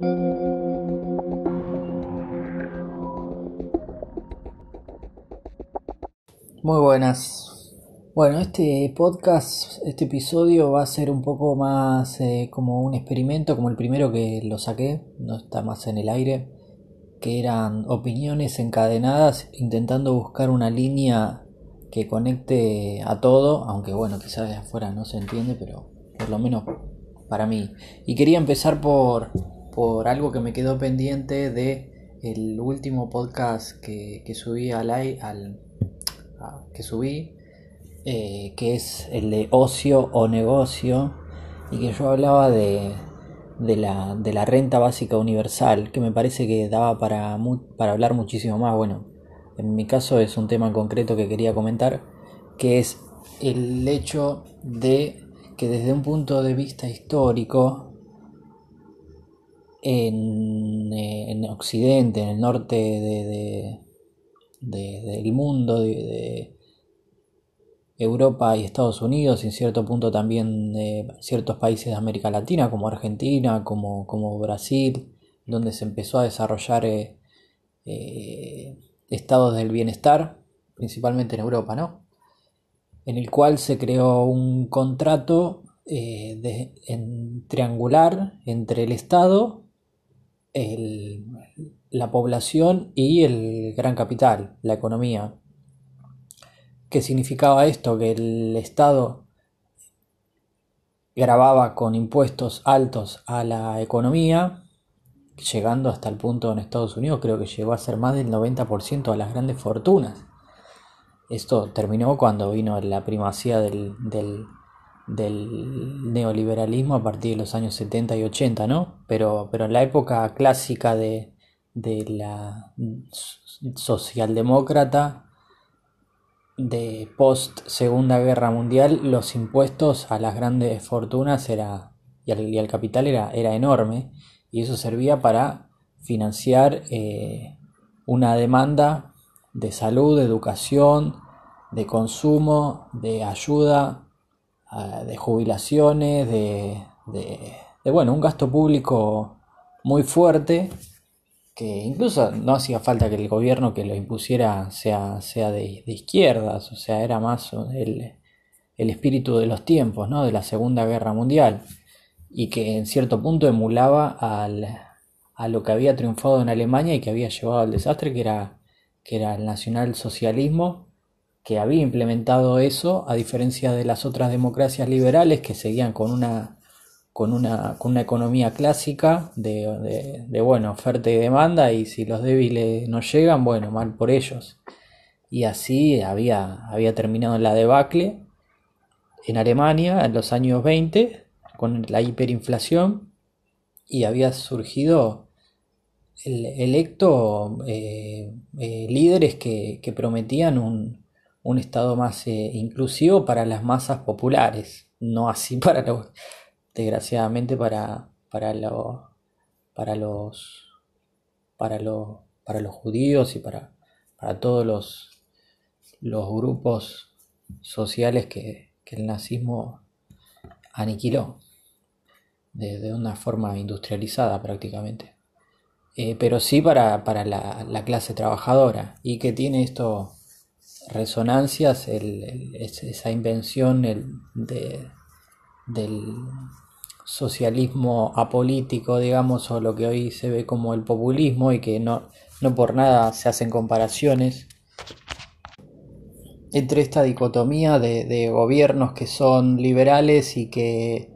Muy buenas. Bueno, este podcast, este episodio va a ser un poco más eh, como un experimento, como el primero que lo saqué, no está más en el aire, que eran opiniones encadenadas intentando buscar una línea que conecte a todo, aunque bueno, quizás de afuera no se entiende, pero por lo menos para mí. Y quería empezar por, por algo que me quedó pendiente de el último podcast que, que subí al, al que subí, eh, que es el de ocio o negocio, y que yo hablaba de, de, la, de la renta básica universal, que me parece que daba para, para hablar muchísimo más. Bueno, en mi caso es un tema en concreto que quería comentar, que es el hecho de que desde un punto de vista histórico, en, eh, en Occidente, en el norte de, del mundo, de, Europa y Estados Unidos, y en cierto punto también de ciertos países de América Latina, como Argentina, como, como Brasil, donde se empezó a desarrollar eh, eh, estados del bienestar, principalmente en Europa, ¿no? En el cual se creó un contrato eh, en, triangular entre el Estado, la población y el gran capital, la economía. ¿Qué significaba esto? Que el Estado grababa con impuestos altos a la economía, llegando hasta el punto en Estados Unidos, creo que llegó a ser más del 90% a las grandes fortunas. Esto terminó cuando vino la primacía del, del, neoliberalismo a partir de los años 70 y 80, ¿no? Pero, pero en la época clásica de, de la socialdemócrata de post Segunda Guerra Mundial, los impuestos a las grandes fortunas era, y, al, capital era, era, enorme y eso servía para financiar eh, una demanda de salud, de educación, de consumo, de ayuda, de jubilaciones, de, de bueno, un gasto público muy fuerte que incluso no hacía falta que el gobierno que lo impusiera sea, sea de, izquierdas, o sea, era más el, espíritu de los tiempos, ¿no? de la Segunda Guerra Mundial, y que en cierto punto emulaba al, a lo que había triunfado en Alemania y que había llevado al desastre, que era, que era el nacionalsocialismo, que había implementado eso, a diferencia de las otras democracias liberales que seguían con una con una, con una economía clásica de, de, bueno, oferta y demanda y si los débiles no llegan, bueno, mal por ellos. Y así había, había terminado la debacle en Alemania en los años 20 con la hiperinflación y había surgido el, electo eh, eh, líderes que, prometían un, un, estado más eh, inclusivo para las masas populares, no así para los, desgraciadamente para, para, para, los, para, los, para los judíos y para, para todos los, los grupos sociales que, el nazismo aniquiló de, una forma industrializada prácticamente. Eh, pero sí para, la, clase trabajadora y que tiene esto resonancias, esa invención de, del, socialismo apolítico, digamos, o lo que hoy se ve como el populismo y que no, no por nada se hacen comparaciones entre esta dicotomía de, gobiernos que son liberales y que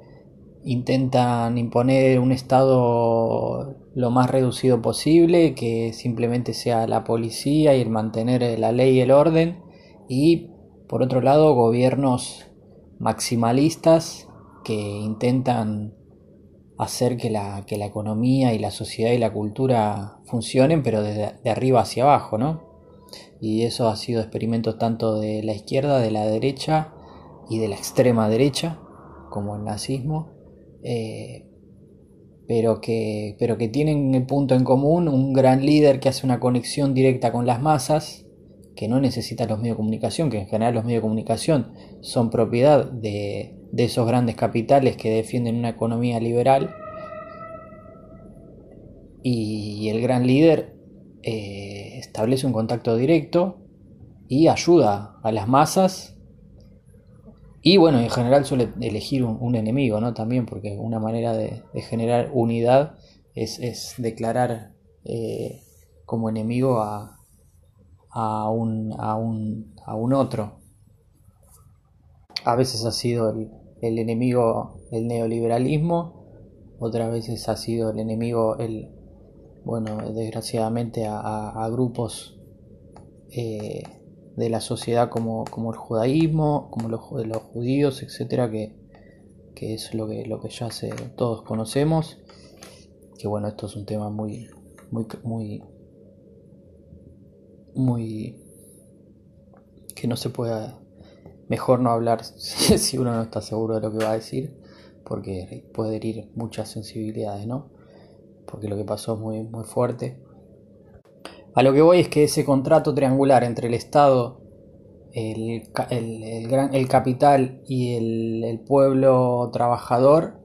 intentan imponer un Estado lo más reducido posible, que simplemente sea la policía y el mantener la ley y el orden, y por otro lado gobiernos maximalistas que intentan hacer que la, que la economía y la sociedad y la cultura funcionen, pero desde de arriba hacia abajo, ¿no? Y eso ha sido experimentos tanto de la izquierda, de la derecha y de la extrema derecha, como el nazismo, eh, pero, que, pero que tienen el punto en común un gran líder que hace una conexión directa con las masas, que no necesita los medios de comunicación, que en general los medios de comunicación son propiedad de, de esos grandes capitales que defienden una economía liberal. Y el gran líder eh, establece un contacto directo y ayuda a las masas y bueno, en general suele elegir un, enemigo, ¿no? También porque una manera de, generar unidad es, declarar eh, como enemigo a, a, un, a, un, a un otro. A veces ha sido el, el enemigo el neoliberalismo, otras veces ha sido el enemigo el, bueno, desgraciadamente a, grupos eh, de la sociedad como, como, el judaísmo, como los, los judíos, etcétera, que, que, es lo que, lo que ya se, todos conocemos. Que bueno, esto es un tema muy, muy, muy, muy que no se pueda mejor no hablar si uno no está seguro de lo que va a decir porque puede herir muchas sensibilidades, ¿no? porque lo que pasó es muy, muy fuerte. A lo que voy es que ese contrato triangular entre el Estado, el, gran, el capital y el, pueblo trabajador,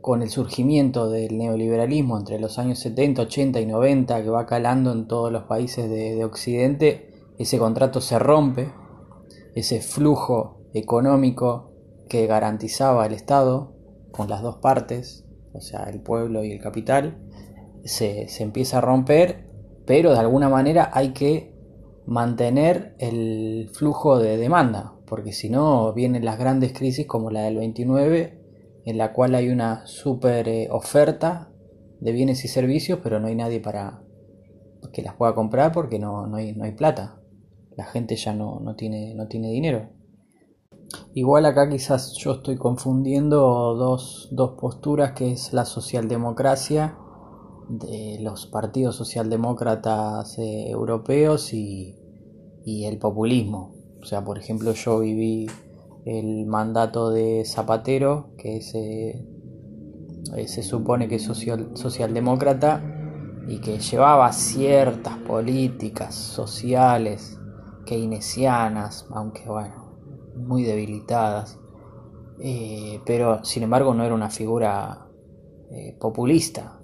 con el surgimiento del neoliberalismo entre los años 70, 80 y 90, que va calando en todos los países de, de Occidente, ese contrato se rompe, ese flujo económico que garantizaba el Estado con las dos partes, o sea, el pueblo y el capital, se, empieza a romper, pero de alguna manera hay que mantener el flujo de demanda, porque si no vienen las grandes crisis como la del 29, en la cual hay una super eh, oferta de bienes y servicios, pero no hay nadie para que las pueda comprar porque no, no, hay, no hay, plata. La gente ya no, no, tiene, no tiene dinero. Igual acá quizás yo estoy confundiendo dos, dos posturas que es la socialdemocracia de los partidos socialdemócratas eh, europeos y, el populismo. O sea, por ejemplo, yo viví el mandato de Zapatero, que se, eh, se supone que es socialdemócrata y que llevaba ciertas políticas sociales keynesianas, aunque bueno, muy debilitadas. Eh, pero sin embargo no era una figura populista,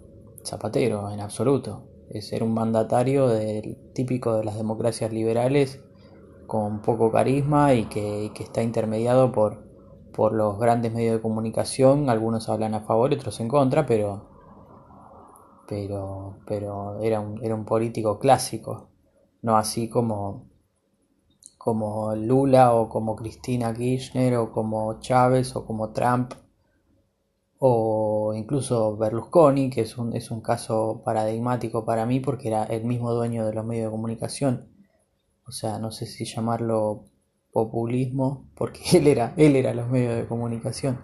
Zapatero, en absoluto. Es ser un mandatario del, típico de las democracias liberales con poco carisma y que, está intermediado por, por los grandes medios de comunicación. Algunos hablan a favor, otros en contra, pero, pero, pero era, un, era un político clásico, no así como, como Lula o como Cristina Kirchner o como Chávez o como Trump o incluso Berlusconi, que es un, es un caso paradigmático para mí porque era el mismo dueño de los medios de comunicación. O sea, no sé si llamarlo populismo, porque él era, él era los medios de comunicación.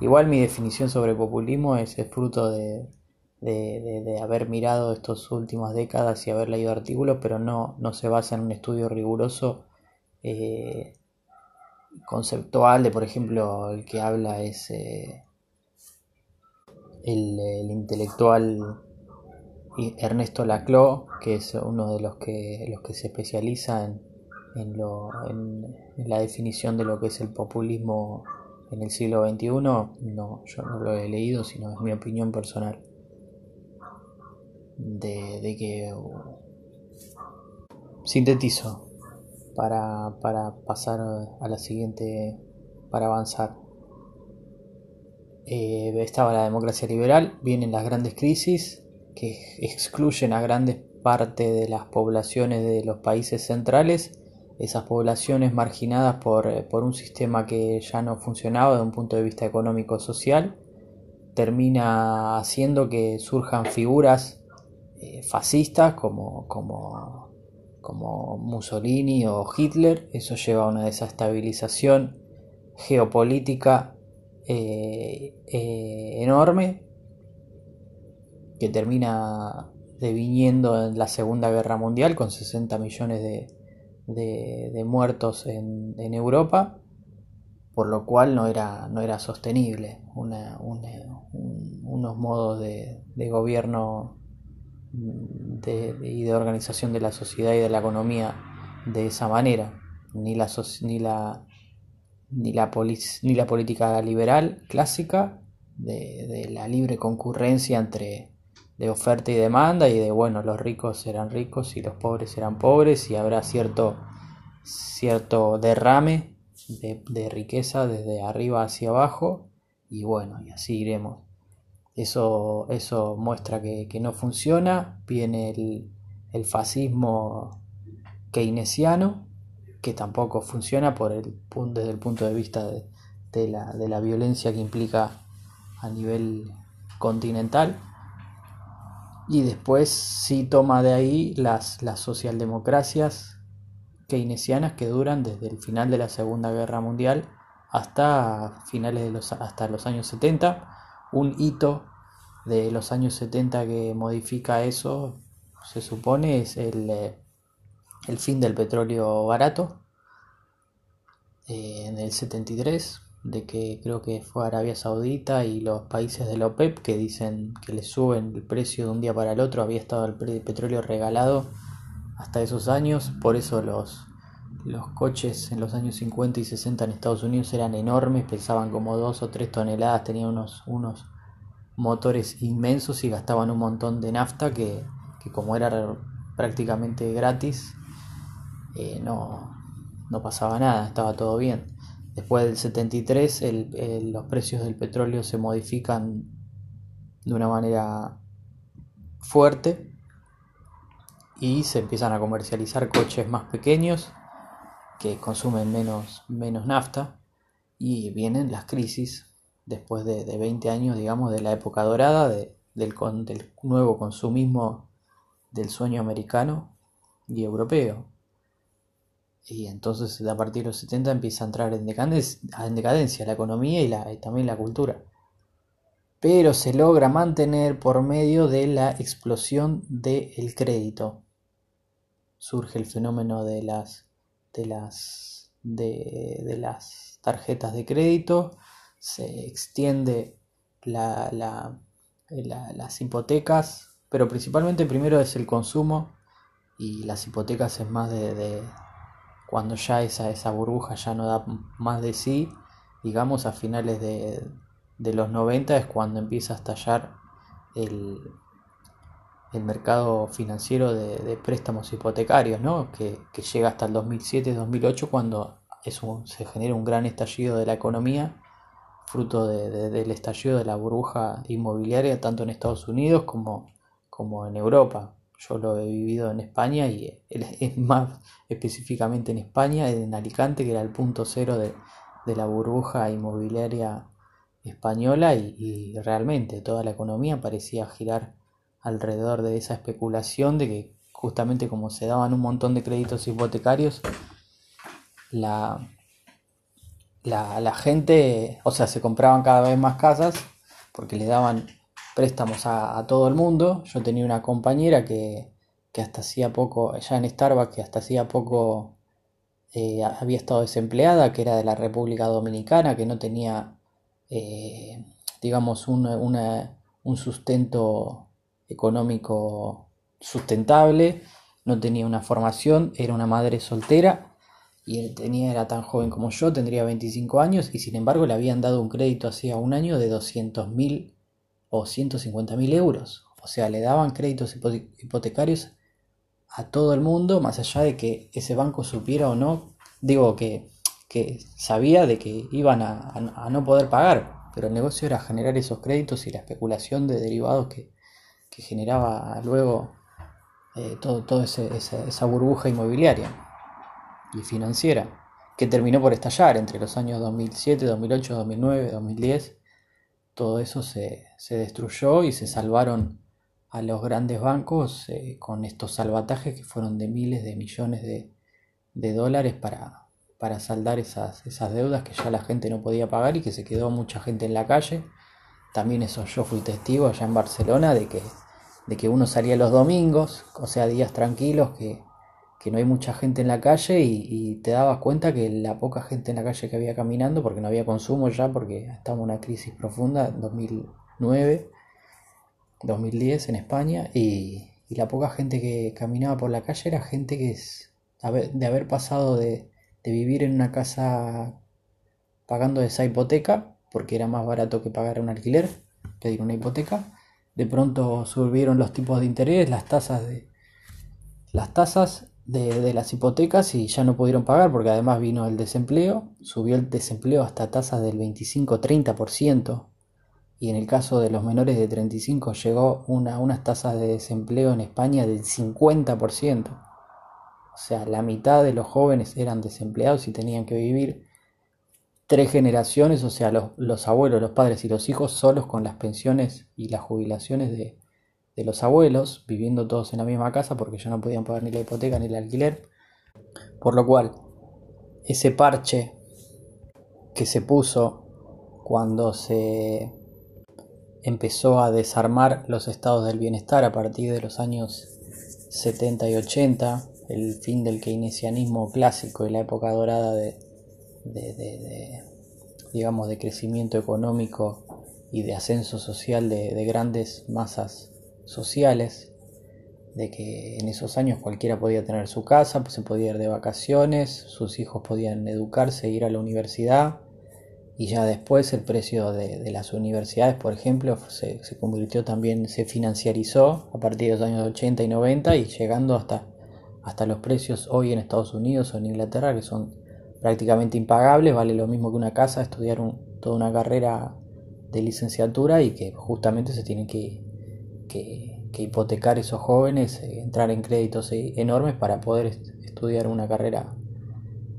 Igual mi definición sobre populismo es el fruto de, de, haber mirado estas últimas décadas y haber leído artículos, pero no, no se basa en un estudio riguroso eh, conceptual de, por ejemplo, el que habla es... Eh, el, intelectual Ernesto Laclau, que es uno de los que, los que se especializa en, en, lo, en, la definición de lo que es el populismo en el siglo XXI, no, yo no lo he leído, sino es mi opinión personal. De, de que sintetizo para, para pasar a la siguiente, para avanzar. Eh, estaba la democracia liberal, vienen las grandes crisis que excluyen a grandes parte de las poblaciones de los países centrales, esas poblaciones marginadas por, eh, por un sistema que ya no funcionaba desde un punto de vista económico-social, termina haciendo que surjan figuras eh, fascistas como, como, como Mussolini o Hitler, eso lleva a una desestabilización geopolítica eh, eh, enorme que termina deviniendo en la Segunda Guerra Mundial con 60 millones de, muertos en, Europa, por lo cual no era, no era sostenible unos modos de, gobierno y de organización de la sociedad y de la economía de esa manera. Ni la, ni la ni la, ni la política liberal clásica de, la libre concurrencia entre de oferta y demanda y de bueno, los ricos serán ricos y los pobres serán pobres y habrá cierto, cierto derrame de, de riqueza desde arriba hacia abajo y bueno, y así iremos. Eso, eso muestra que, no funciona. Viene el, el, fascismo keynesiano, que tampoco funciona por el, desde el punto de vista de, la, de la violencia que implica a nivel continental. Y después sí toma de ahí las, las socialdemocracias keynesianas que duran desde el final de la Segunda Guerra Mundial hasta finales de los, hasta los años 70. Un hito de los años 70 que modifica eso, se supone, es el, eh, el fin del petróleo barato eh, en el 73, de que creo que fue Arabia Saudita y los países de la OPEP que dicen que le suben el precio de un día para el otro, había estado el petróleo regalado hasta esos años, por eso los, los coches en los años 50 y 60 en Estados Unidos eran enormes, pesaban como 2 o 3 toneladas, tenían unos, unos motores inmensos y gastaban un montón de nafta que, como era prácticamente gratis, eh, no, no pasaba nada, estaba todo bien. Después del 73 los precios del petróleo se modifican de una manera fuerte y se empiezan a comercializar coches más pequeños que consumen menos, menos nafta y vienen las crisis después de, 20 años, digamos, de la época dorada del, del nuevo consumismo del sueño americano y europeo. Y entonces a partir de los 70 empieza a entrar en decadencia, en decadencia la economía y, la, y también la cultura. Pero se logra mantener por medio de la explosión del crédito. Surge el fenómeno de las, de las, de las tarjetas de crédito se extiende la, las hipotecas, pero principalmente primero es el consumo y las hipotecas es más de, cuando ya esa, esa burbuja ya no da más de sí, digamos a finales de, los 90 es cuando empieza a estallar el, mercado financiero de, préstamos hipotecarios, ¿no? que, llega hasta el 2007-2008 cuando es se genera un gran estallido de la economía fruto del estallido de la burbuja inmobiliaria tanto en Estados Unidos como en Europa. Yo lo he vivido en España y es más específicamente en España, en Alicante, que era el punto cero de, la burbuja inmobiliaria española y, realmente toda la economía parecía girar alrededor de esa especulación de que justamente como se daban un montón de créditos hipotecarios, la, la, gente, o sea, se compraban cada vez más casas porque le daban préstamos a, todo el mundo. Yo tenía una compañera que, hasta hacía poco, ya en Starbucks, que hasta hacía poco eh, había estado desempleada, que era de la República Dominicana, que no tenía, eh, digamos, un, un sustento económico sustentable, no tenía una formación, era una madre soltera y él tenía, era tan joven como yo, tendría 25 años y sin embargo le habían dado un crédito hacía un año de 200 mil o 150 mil euros. O sea, le daban créditos hipotecarios a todo el mundo, más allá de que ese banco supiera o no, digo que, que sabía de que iban a, no poder pagar, pero el negocio era generar esos créditos y la especulación de derivados que, generaba luego eh, todo, todo esa burbuja inmobiliaria y financiera, que terminó por estallar entre los años 2007, 2008, 2009, 2010. Todo eso se, destruyó y se salvaron a los grandes bancos eh, con estos salvatajes que fueron de miles de millones de, dólares para, para saldar esas, esas deudas que ya la gente no podía pagar y que se quedó mucha gente en la calle. También eso yo fui testigo allá en Barcelona de que, de que uno salía los domingos, o sea, días tranquilos, que, que no hay mucha gente en la calle y, te dabas cuenta que la poca gente en la calle que había caminando, porque no había consumo ya, porque estaba en una crisis profunda en 2009, 2010 en España, y, la poca gente que caminaba por la calle era gente que de haber pasado de, de vivir en una casa pagando esa hipoteca, porque era más barato que pagar un alquiler, pedir una hipoteca, de pronto subieron los tipos de interés, las tasas de las tasas de, las hipotecas y ya no pudieron pagar porque además vino el desempleo, subió el desempleo hasta tasas del 25-30% y en el caso de los menores de 35 llegó una, unas tasas de desempleo en España del 50%. O sea, la mitad de los jóvenes eran desempleados y tenían que vivir tres generaciones, o sea, los, los abuelos, los padres y los hijos solos con las pensiones y las jubilaciones de, de los abuelos, viviendo todos en la misma casa porque ya no podían pagar ni la hipoteca ni el alquiler. Por lo cual, ese parche que se puso cuando se empezó a desarmar los estados del bienestar a partir de los años 70 y 80, el fin del keynesianismo clásico y la época dorada de, digamos de crecimiento económico y de ascenso social de grandes masas sociales, de que en esos años cualquiera podía tener su casa, se podía ir de vacaciones, sus hijos podían educarse, ir a la universidad, y ya después el precio de, las universidades, por ejemplo, se, convirtió también, se financiarizó a partir de los años 80 y 90 y llegando hasta, hasta los precios hoy en Estados Unidos o en Inglaterra que son prácticamente impagables, vale lo mismo que una casa, estudiar toda una carrera de licenciatura y que justamente se tienen que que, hipotecar esos jóvenes, eh, entrar en créditos eh, enormes para poder estudiar una carrera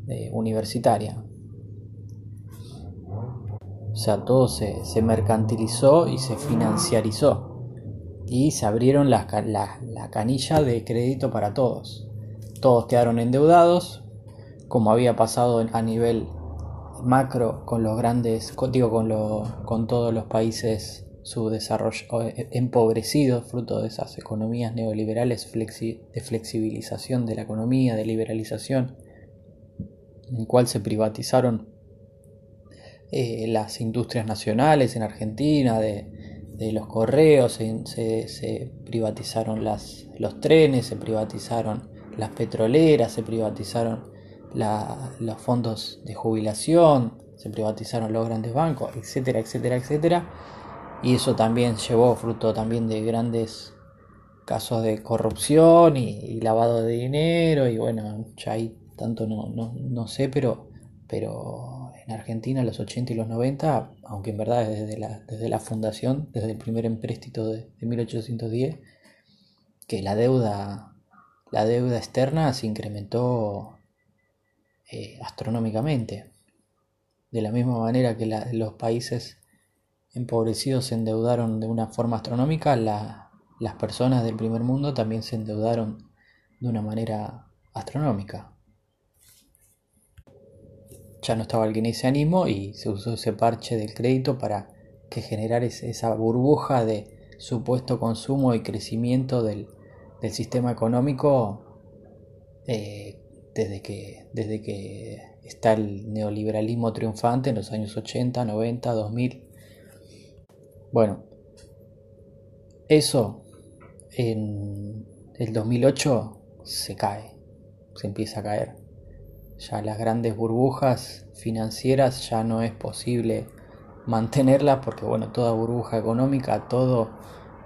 eh, universitaria. O sea, todo se, mercantilizó y se financiarizó. Y se abrieron la, la, canilla de crédito para todos. Todos quedaron endeudados, como había pasado a nivel macro con los grandes, digo, con, con todos los países su desarrollo eh, empobrecido, fruto de esas economías neoliberales de flexibilización de la economía, de liberalización, en cual se privatizaron eh, las industrias nacionales en Argentina, de, los correos, se, privatizaron las, los trenes, se privatizaron las petroleras, se privatizaron los fondos de jubilación, se privatizaron los grandes bancos, etcétera, etcétera, etcétera y eso también llevó fruto también de grandes casos de corrupción y, lavado de dinero y bueno, ya ahí tanto no, no, sé, pero, pero en Argentina los 80 y los 90, aunque en verdad desde la, desde la fundación, desde el primer empréstito de, 1810, que la deuda, la deuda externa se incrementó eh, astronómicamente. De la misma manera que los países empobrecidos se endeudaron de una forma astronómica, las personas del primer mundo también se endeudaron de una manera astronómica. Ya no estaba el keynesianismo y se usó ese parche del crédito para que generar esa burbuja de supuesto consumo y crecimiento del, sistema económico eh, desde, que, desde que está el neoliberalismo triunfante en los años 80, 90, 2000 bueno, eso en el 2008 se cae, se empieza a caer. Ya las grandes burbujas financieras ya no es posible mantenerlas porque bueno, toda burbuja económica, todo,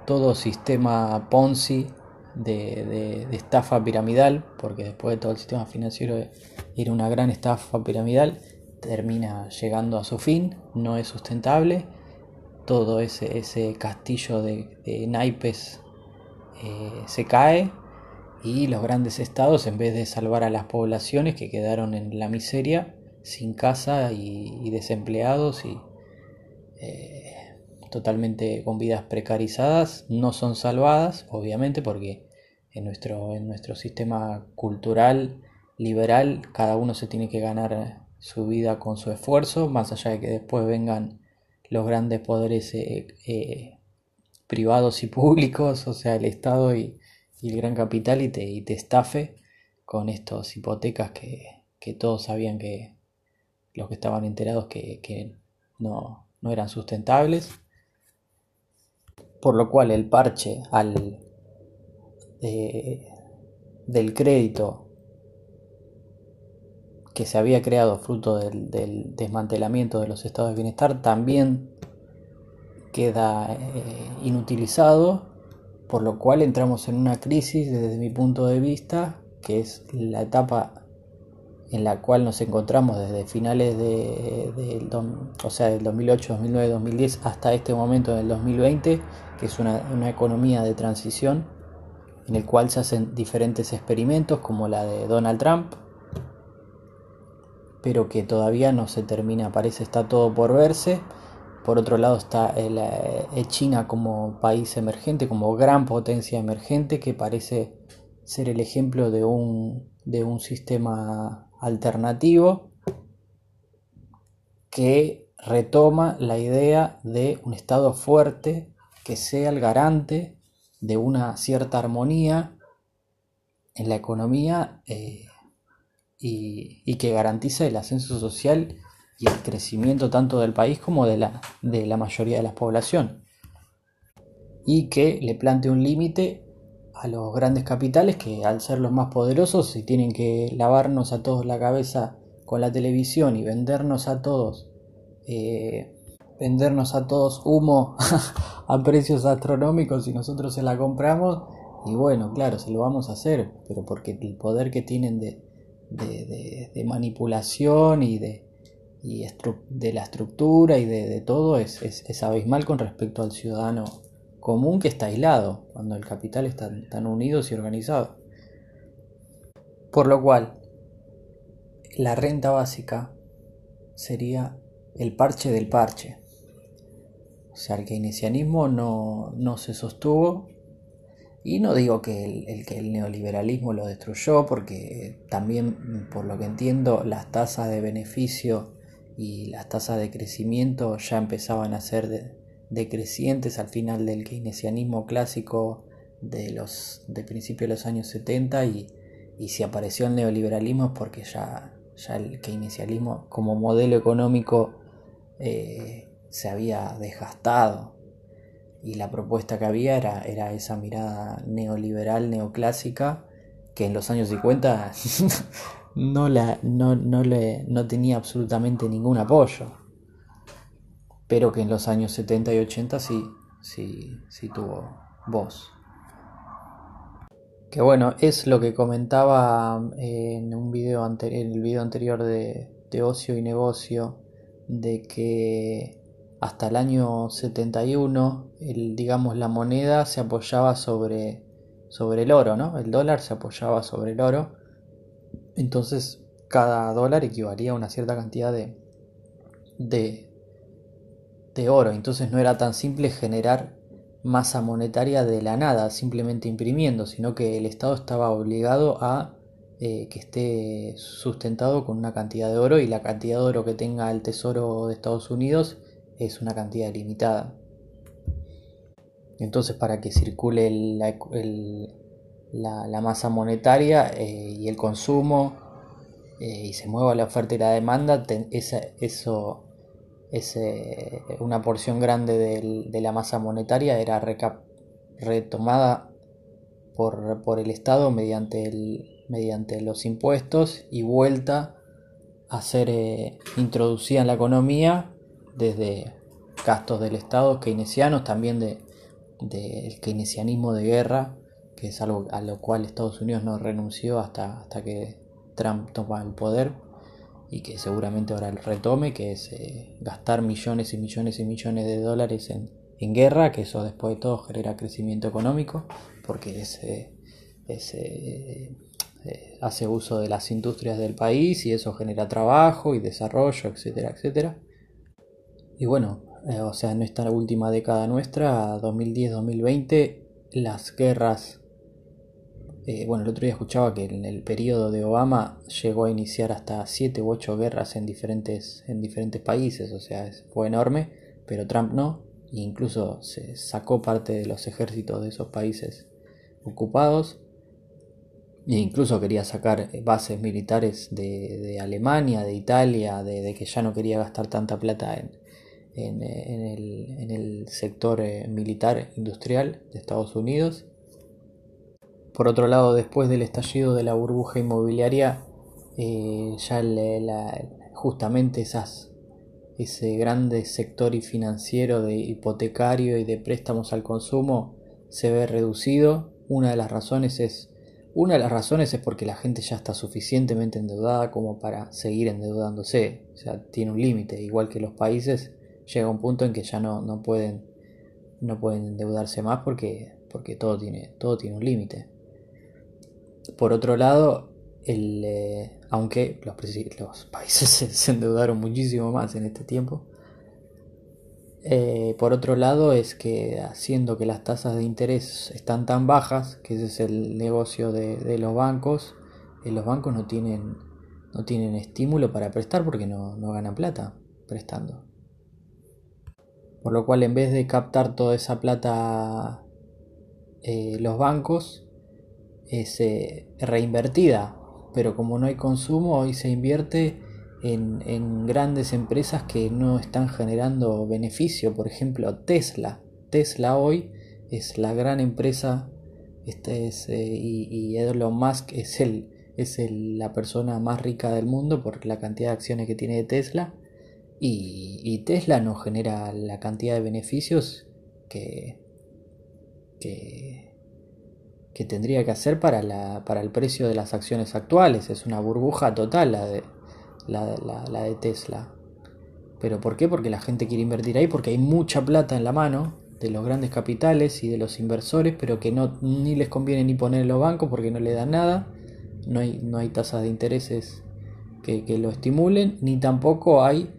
todo sistema Ponzi de, de, estafa piramidal, porque después de todo el sistema financiero era una gran estafa piramidal, termina llegando a su fin, no es sustentable todo ese, ese castillo de, naipes eh, se cae y los grandes estados, en vez de salvar a las poblaciones que quedaron en la miseria, sin casa y, desempleados y eh, totalmente con vidas precarizadas, no son salvadas, obviamente, porque en nuestro, en nuestro sistema cultural liberal cada uno se tiene que ganar su vida con su esfuerzo, más allá de que después vengan los grandes poderes eh, eh, privados y públicos, o sea, el Estado y, el gran capital, y te, estafe con estas hipotecas que, todos sabían que los que estaban enterados que, no, eran sustentables. Por lo cual el parche al, del crédito que se había creado fruto del, desmantelamiento de los estados de bienestar también queda eh, inutilizado, por lo cual entramos en una crisis desde mi punto de vista, que es la etapa en la cual nos encontramos desde finales de, o sea, del 2008, 2009, 2010 hasta este momento del 2020, que es una, una, economía de transición en el cual se hacen diferentes experimentos como la de Donald Trump, pero que todavía no se termina, parece está todo por verse. Por otro lado está el, eh, China como país emergente, como gran potencia emergente, que parece ser el ejemplo de un, de un sistema alternativo que retoma la idea de un Estado fuerte que sea el garante de una cierta armonía en la economía eh, y, que garantice el ascenso social y el crecimiento tanto del país como de la, de la mayoría de la población. Y que le plante un límite a los grandes capitales que al ser los más poderosos y tienen que lavarnos a todos la cabeza con la televisión y vendernos a todos eh, vendernos a todos humo a precios astronómicos y nosotros se la compramos y bueno claro se lo vamos a hacer pero porque el poder que tienen de, de, manipulación y de de la estructura y de, todo es, es, es abismal con respecto al ciudadano común que está aislado, cuando el capital está tan unidos y organizados. Por lo cual, la renta básica sería el parche del parche. O sea, el keynesianismo no, no se sostuvo. Y no digo que el, que el neoliberalismo lo destruyó, porque también, por lo que entiendo, las tasas de beneficio y las tasas de crecimiento ya empezaban a ser de, decrecientes al final del keynesianismo clásico de los de principios de los años 70 y, si apareció el neoliberalismo es porque ya, ya el keynesianismo como modelo económico eh, se había desgastado y la propuesta que había era, era esa mirada neoliberal neoclásica que en los años 50 no, la, no, no, le, no tenía absolutamente ningún apoyo pero que en los años 70 y 80 sí, sí, sí tuvo voz. Que bueno, es lo que comentaba en un video en el video anterior de, Ocio y Negocio, de que hasta el año 71, el, digamos, la moneda se apoyaba sobre, sobre el oro, ¿no? El dólar se apoyaba sobre el oro. Entonces, cada dólar equivalía a una cierta cantidad de, de, de oro, entonces no era tan simple generar masa monetaria de la nada, simplemente imprimiendo, sino que el Estado estaba obligado a eh, que esté sustentado con una cantidad de oro y la cantidad de oro que tenga el Tesoro de Estados Unidos es una cantidad limitada. Entonces para que circule la, la, masa monetaria eh, y el consumo eh, y se mueva la oferta y la demanda, eso una porción grande de la masa monetaria era retomada por, el Estado mediante, el, mediante los impuestos y vuelta a ser eh, introducida en la economía desde gastos del Estado keynesianos, también del de, keynesianismo de guerra, que es algo a lo cual Estados Unidos no renunció hasta, hasta que Trump toma el poder y que seguramente ahora retome, que es eh, gastar millones y millones y millones de dólares en, guerra, que eso después de todo genera crecimiento económico, porque es, eh, eh, hace uso de las industrias del país y eso genera trabajo y desarrollo, etcétera, etcétera. Y bueno, o sea, en esta última década nuestra, 2010-2020, las guerras eh, bueno, el otro día escuchaba que en el periodo de Obama llegó a iniciar hasta 7 u 8 guerras en diferentes, en diferentes países, o sea, fue enorme, pero Trump no, e incluso se sacó parte de los ejércitos de esos países ocupados, e incluso quería sacar bases militares de, Alemania, de Italia, de, que ya no quería gastar tanta plata en, en, el, sector eh, militar industrial de Estados Unidos por otro lado, después del estallido de la burbuja inmobiliaria, eh, ya justamente esas, ese grande sector financiero de hipotecario y de préstamos al consumo se ve reducido. Una de las razones es una de las razones es porque la gente ya está suficientemente endeudada como para seguir endeudándose. O sea, tiene un límite. Igual que los países, llega un punto en que ya no, no pueden no pueden endeudarse más porque, porque todo, tiene, todo tiene un límite. Por otro lado, el, eh, aunque los, países se, endeudaron muchísimo más en este tiempo, eh, por otro lado es que haciendo que las tasas de interés están tan bajas, que ese es el negocio de, los bancos, eh, los bancos no tienen, no tienen estímulo para prestar porque no, no ganan plata prestando. Por lo cual en vez de captar toda esa plata eh, los bancos, es reinvertida. Pero como no hay consumo, hoy se invierte en, grandes empresas que no están generando beneficio. Por ejemplo, Tesla. Tesla hoy es la gran empresa este es, eh, y, Elon Musk es, el, es la persona más rica del mundo por la cantidad de acciones que tiene de Tesla. Y, Tesla no genera la cantidad de beneficios que, que, tendría que hacer para, la, para el precio de las acciones actuales. Es una burbuja total la de, la, de Tesla. ¿Pero por qué? Porque la gente quiere invertir ahí, porque hay mucha plata en la mano de los grandes capitales y de los inversores, pero que no ni les conviene ni poner en los bancos porque no le dan nada, no hay, no hay tasas de intereses que, que lo estimulen, ni tampoco hay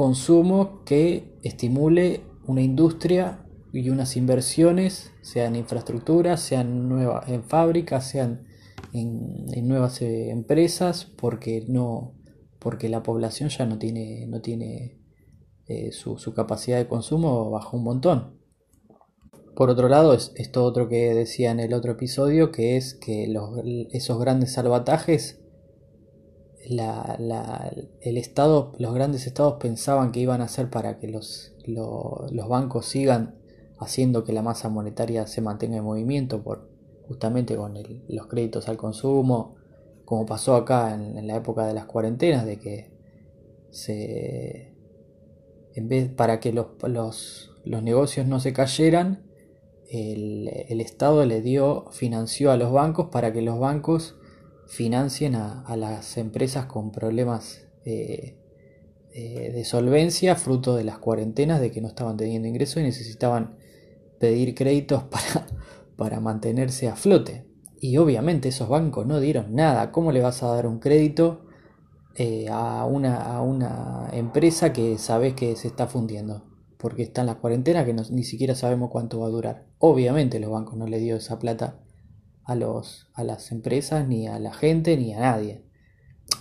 consumo que estimule una industria y unas inversiones, sean infraestructura, sean nuevas en fábricas, sean en, nuevas eh, empresas, porque no, porque la población ya no tiene, no tiene eh, su, capacidad de consumo bajó un montón. Por otro lado, es esto otro que decía en el otro episodio, que es que los, esos grandes salvatajes, el estado, los grandes estados pensaban que iban a hacer para que los, los bancos sigan haciendo que la masa monetaria se mantenga en movimiento, por, justamente con los créditos al consumo, como pasó acá en, la época de las cuarentenas, de que se, en vez, para que los, los, negocios no se cayeran, el, Estado le dio, financió a los bancos para que los bancos financien a, las empresas con problemas eh, eh, de solvencia, fruto de las cuarentenas, de que no estaban teniendo ingresos y necesitaban pedir créditos para, para mantenerse a flote. Y obviamente esos bancos no dieron nada. ¿Cómo le vas a dar un crédito eh, a, una, a, una, empresa que sabes que se está fundiendo? Porque está en la cuarentena que ni siquiera sabemos cuánto va a durar. Obviamente los bancos no le dio esa plata a, los, a las empresas, ni a la gente, ni a nadie.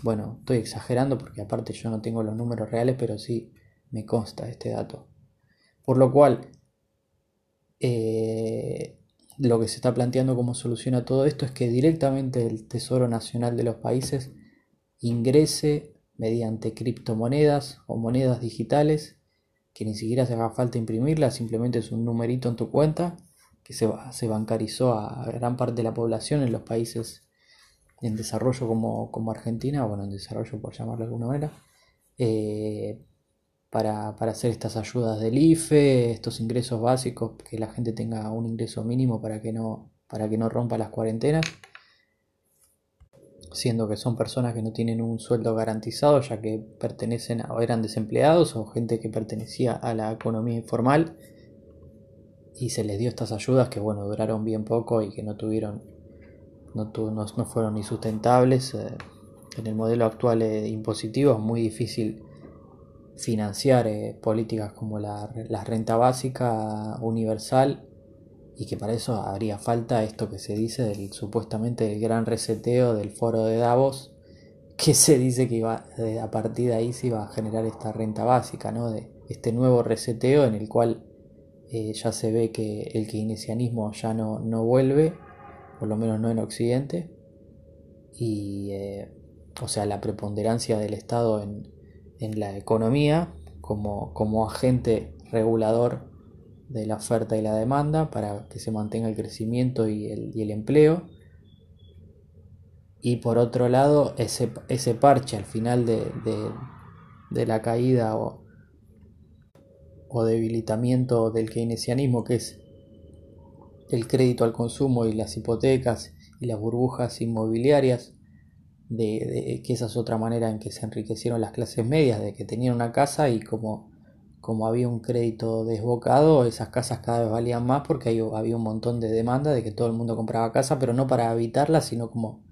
Bueno, estoy exagerando porque aparte yo no tengo los números reales, pero sí me consta este dato. Por lo cual, eh, lo que se está planteando como solución a todo esto es que directamente el Tesoro Nacional de los países ingrese mediante criptomonedas o monedas digitales, que ni siquiera se haga falta imprimirlas, simplemente es un numerito en tu cuenta, que se, se bancarizó a gran parte de la población en los países en desarrollo como, como Argentina, bueno, en desarrollo por llamarlo de alguna manera, eh, para, hacer estas ayudas del IFE, estos ingresos básicos, que la gente tenga un ingreso mínimo para que no, para que no rompa las cuarentenas, siendo que son personas que no tienen un sueldo garantizado, ya que pertenecen o eran desempleados o gente que pertenecía a la economía informal y se les dio estas ayudas que bueno duraron bien poco y que no tuvieron no, no, fueron ni sustentables eh, en el modelo actual impositivo es muy difícil financiar eh, políticas como la, renta básica universal y que para eso haría falta esto que se dice del supuestamente el gran reseteo del foro de Davos que se dice que iba eh, a partir de ahí se iba a generar esta renta básica ¿no? de este nuevo reseteo en el cual eh, ya se ve que el keynesianismo ya no, no vuelve por lo menos no en occidente y o sea la preponderancia del Estado en, en la economía como, como agente regulador de la oferta y la demanda para que se mantenga el crecimiento y el, empleo. Y por otro lado, ese, ese parche al final de, la caída o, o debilitamiento del keynesianismo, que es el crédito al consumo y las hipotecas y las burbujas inmobiliarias, de, que esa es otra manera en que se enriquecieron las clases medias, de que tenían una casa y como, como había un crédito desbocado, esas casas cada vez valían más porque había un montón de demanda de que todo el mundo compraba casa, pero no para habitarla, sino como,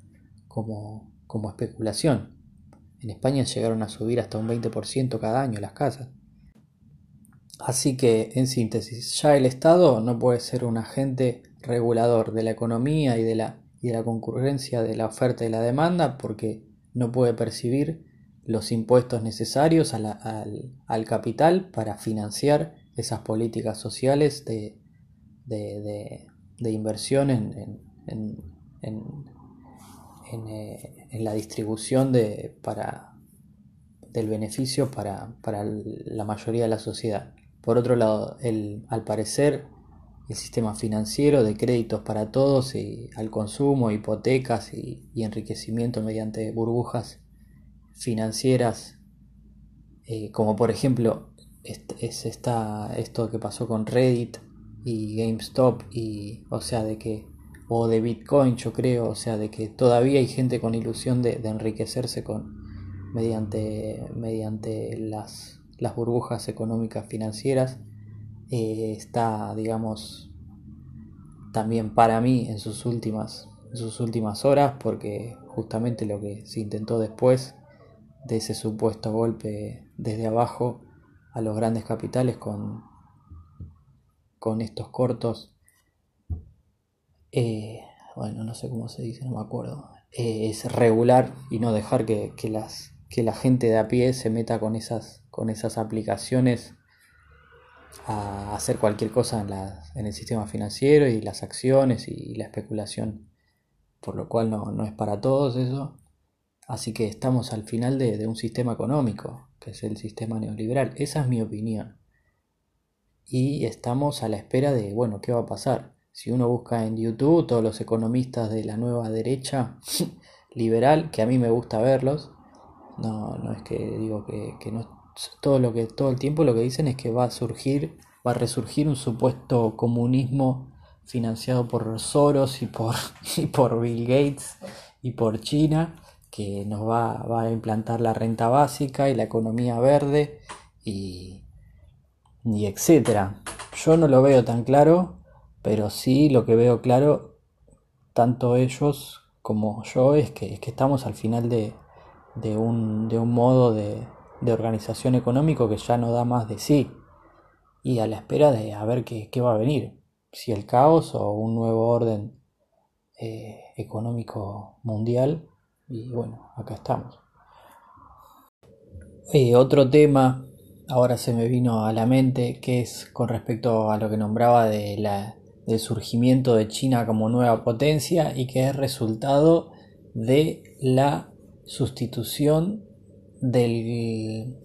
como, como especulación. En España llegaron a subir hasta un 20% cada año las casas. Así que, en síntesis, ya el Estado no puede ser un agente regulador de la economía y de la, y de la concurrencia de la oferta y la demanda porque no puede percibir los impuestos necesarios al, capital para financiar esas políticas sociales de, inversión en, eh, en, la distribución de, para, del beneficio para, para la mayoría de la sociedad. Por otro lado, el, al parecer, el sistema financiero de créditos para todos y al consumo, hipotecas y, enriquecimiento mediante burbujas financieras, eh, como por ejemplo es, esta, esto que pasó con Reddit y GameStop, y, o sea, de que, o de Bitcoin, yo creo, o sea, de que todavía hay gente con ilusión de, enriquecerse con, mediante, mediante las las burbujas económicas financieras eh, está, digamos, también para mí en sus últimas, en sus últimas horas, porque justamente lo que se intentó después de ese supuesto golpe desde abajo a los grandes capitales con, con estos cortos, eh, bueno, no sé cómo se dice, no me acuerdo, eh, es regular y no dejar que, que, las, que la gente de a pie se meta con esas con esas aplicaciones a hacer cualquier cosa en, el sistema financiero y las acciones y la especulación, por lo cual no, es para todos eso. Así que estamos al final de, un sistema económico, que es el sistema neoliberal. Esa es mi opinión. Y estamos a la espera de, bueno, ¿qué va a pasar? Si uno busca en YouTube todos los economistas de la nueva derecha liberal, que a mí me gusta verlos, no, no es que digo que, que no, todo lo que todo el tiempo lo que dicen es que va a surgir, va a resurgir un supuesto comunismo financiado por Soros y por, y por Bill Gates y por China, que nos va, a implantar la renta básica y la economía verde y, y etcétera. Yo no lo veo tan claro, pero sí lo que veo claro, tanto ellos como yo, es que, es que estamos al final de, de, un, de un modo de, de organización económico que ya no da más de sí y a la espera de a ver qué, va a venir, si el caos o un nuevo orden eh, económico mundial y bueno, acá estamos. Eh, otro tema ahora se me vino a la mente que es con respecto a lo que nombraba de la, del surgimiento de China como nueva potencia y que es resultado de la sustitución del,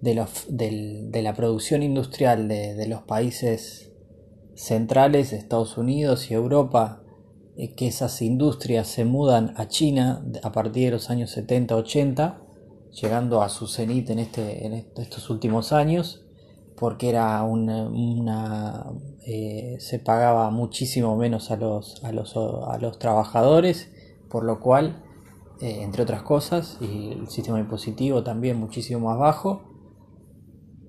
de, la producción industrial de, los países centrales, Estados Unidos y Europa, eh, que esas industrias se mudan a China a partir de los años 70-80, llegando a su cenit en, este, en estos últimos años, porque era una, eh, se pagaba muchísimo menos a los, a los, a los trabajadores, por lo cual eh, entre otras cosas, y el sistema impositivo también muchísimo más bajo,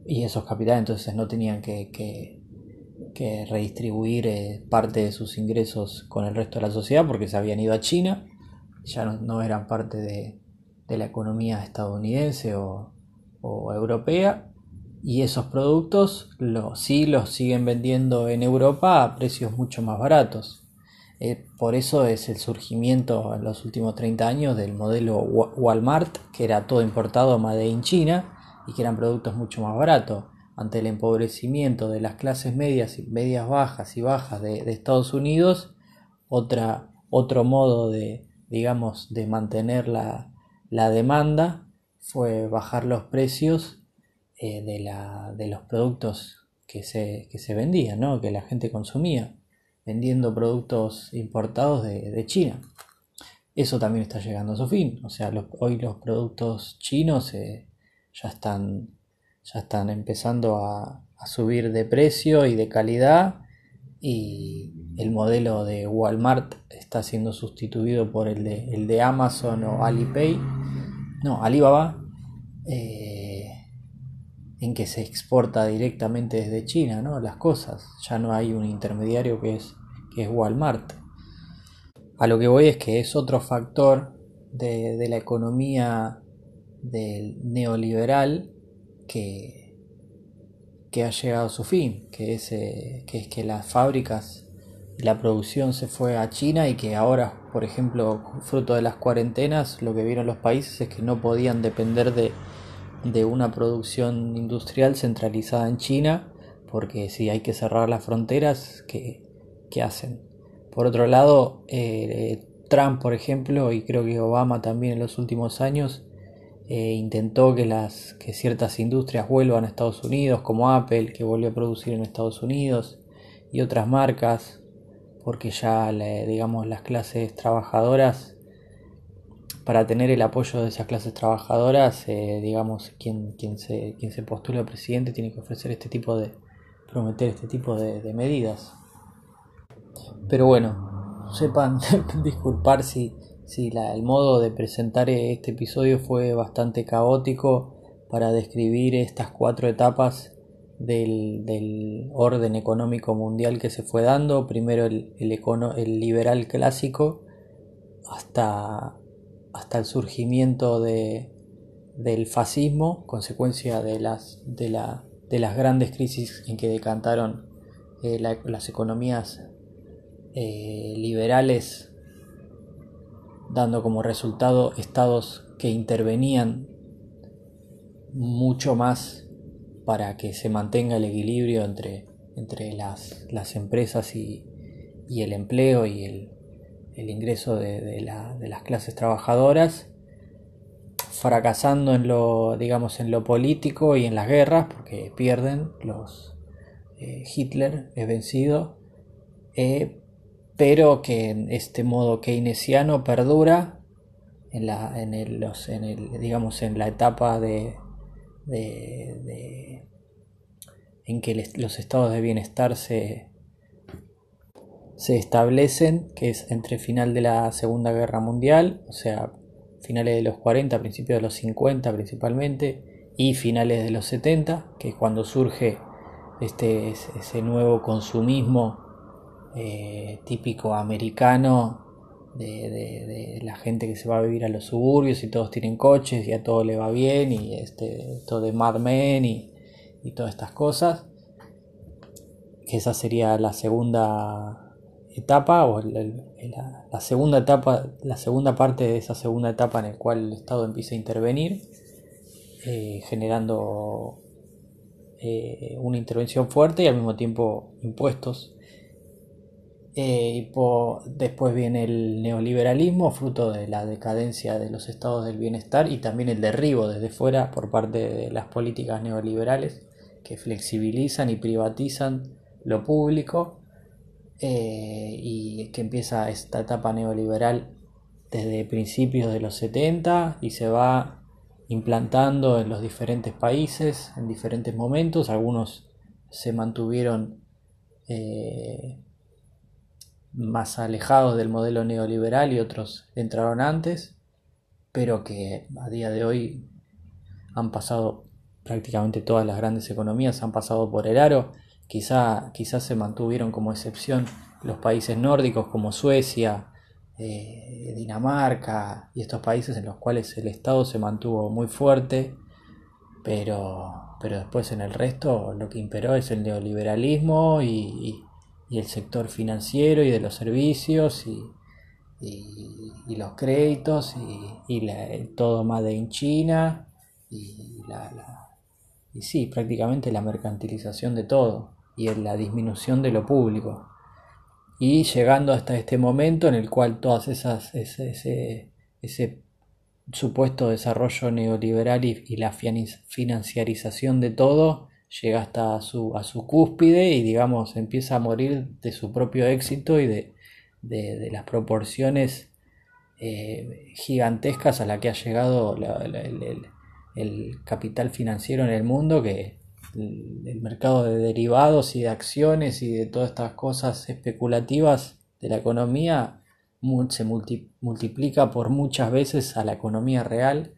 y esos capitales entonces no tenían que, que, redistribuir eh, parte de sus ingresos con el resto de la sociedad porque se habían ido a China, ya no, eran parte de, la economía estadounidense o, europea, y esos productos sí los siguen vendiendo en Europa a precios mucho más baratos. Eh, por eso es el surgimiento en los últimos 30 años del modelo Walmart, que era todo importado made in China y que eran productos mucho más baratos. Ante el empobrecimiento de las clases medias y medias bajas y bajas de, Estados Unidos, otra, otro modo de, digamos, de mantener la, demanda fue bajar los precios eh, de, la, de, los productos que se, que se vendían, ¿no? que la gente consumía vendiendo productos importados de, China. Eso también está llegando a su fin. O sea, hoy los productos chinos eh, ya, están, ya están empezando a, a subir de precio y de calidad y el modelo de Walmart está siendo sustituido por el de, el de Amazon o Alipay, no, Alibaba, eh, en que se exporta directamente desde China, ¿no? Las cosas, ya no hay un intermediario que es, que es Walmart. A lo que voy es que es otro factor de, de la economía del neoliberal que, que ha llegado a su fin, que es, eh, que es que las fábricas la producción se fue a China y que ahora, por ejemplo, fruto de las cuarentenas, lo que vieron los países es que no podían depender de, de una producción industrial centralizada en China, porque si hay que cerrar las fronteras, ¿qué, hacen? Por otro lado, eh, Trump, por ejemplo, y creo que Obama también en los últimos años, eh, intentó que, las, que ciertas industrias vuelvan a Estados Unidos, como Apple, que volvió a producir en Estados Unidos, y otras marcas, porque ya digamos las clases trabajadoras para tener el apoyo de esas clases trabajadoras eh, digamos quien, quien, se, quien se postula presidente tiene que ofrecer este tipo de prometer este tipo de, medidas. Pero bueno sepan disculpar si, si el modo de presentar este episodio fue bastante caótico para describir estas cuatro etapas del, orden económico mundial que se fue dando, primero el, el, liberal clásico, hasta, hasta el surgimiento de, del fascismo, consecuencia de las, de, la, de las grandes crisis en que decantaron eh, las economías eh, liberales, dando como resultado estados que intervenían mucho más para que se mantenga el equilibrio entre, entre las, las empresas y, y, el empleo y el, el ingreso de, de, la, de, las clases trabajadoras, fracasando en lo, digamos, en lo político y en las guerras, porque pierden los eh, Hitler es vencido, eh, pero que en este modo keynesiano perdura en la, en el, los, en el, digamos, en la etapa de, en que los estados de bienestar se, se establecen, que es entre final de la Segunda Guerra Mundial, o sea, finales de los 40, principios de los 50 principalmente, y finales de los 70, que es cuando surge este, ese nuevo consumismo eh, típico americano de, la gente que se va a vivir a los suburbios y todos tienen coches y a todo le va bien y este, todo de Mad Men y, todas estas cosas. Que esa sería la segunda etapa o la, segunda etapa, la segunda parte de esa segunda etapa en la cual el Estado empieza a intervenir, eh, generando eh, una intervención fuerte y al mismo tiempo impuestos. Eh, después viene el neoliberalismo, fruto de la decadencia de los estados del bienestar y también el derribo desde fuera por parte de las políticas neoliberales que flexibilizan y privatizan lo público eh, y que empieza esta etapa neoliberal desde principios de los 70 y se va implantando en los diferentes países en diferentes momentos. Algunos se mantuvieron eh, más alejados del modelo neoliberal y otros entraron antes, pero que a día de hoy han pasado prácticamente todas las grandes economías, han pasado por el aro, quizá, quizás se mantuvieron como excepción los países nórdicos como Suecia, eh, Dinamarca y estos países en los cuales el Estado se mantuvo muy fuerte, pero, pero después en el resto lo que imperó es el neoliberalismo y y el sector financiero y de los servicios y, y, los créditos y, la, todo de en China y, la, y sí, prácticamente la mercantilización de todo y la disminución de lo público. Y llegando hasta este momento en el cual todas esas, ese, ese, supuesto desarrollo neoliberal y, la financiarización de todo llega hasta su, a su cúspide y digamos empieza a morir de su propio éxito y de, las proporciones eh, gigantescas a la que ha llegado el, capital financiero en el mundo que el mercado de derivados y de acciones y de todas estas cosas especulativas de la economía se multiplica por muchas veces a la economía real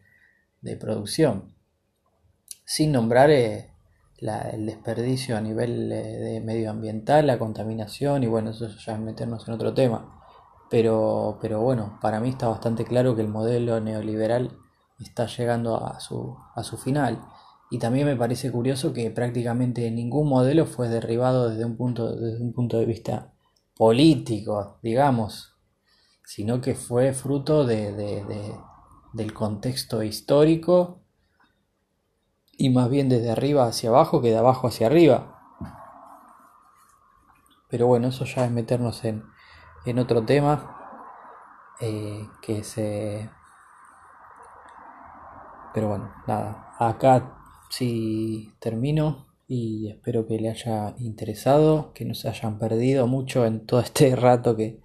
de producción. Sin nombrar eh, el desperdicio a nivel eh, de medioambiental, la contaminación y bueno, eso ya es meternos en otro tema. Pero, pero bueno, para mí está bastante claro que el modelo neoliberal está llegando a su, a su final. Y también me parece curioso que prácticamente ningún modelo fue derribado desde un punto, desde un punto de vista político, digamos, sino que fue fruto de, del contexto histórico y más bien desde arriba hacia abajo que de abajo hacia arriba. Pero bueno, eso ya es meternos en, en otro tema eh, que se... Pero bueno, nada, acá sí termino y espero que le haya interesado, que no se hayan perdido mucho en todo este rato que,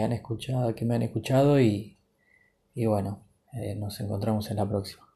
han escuchado, que me han escuchado y, y bueno, eh, nos encontramos en la próxima.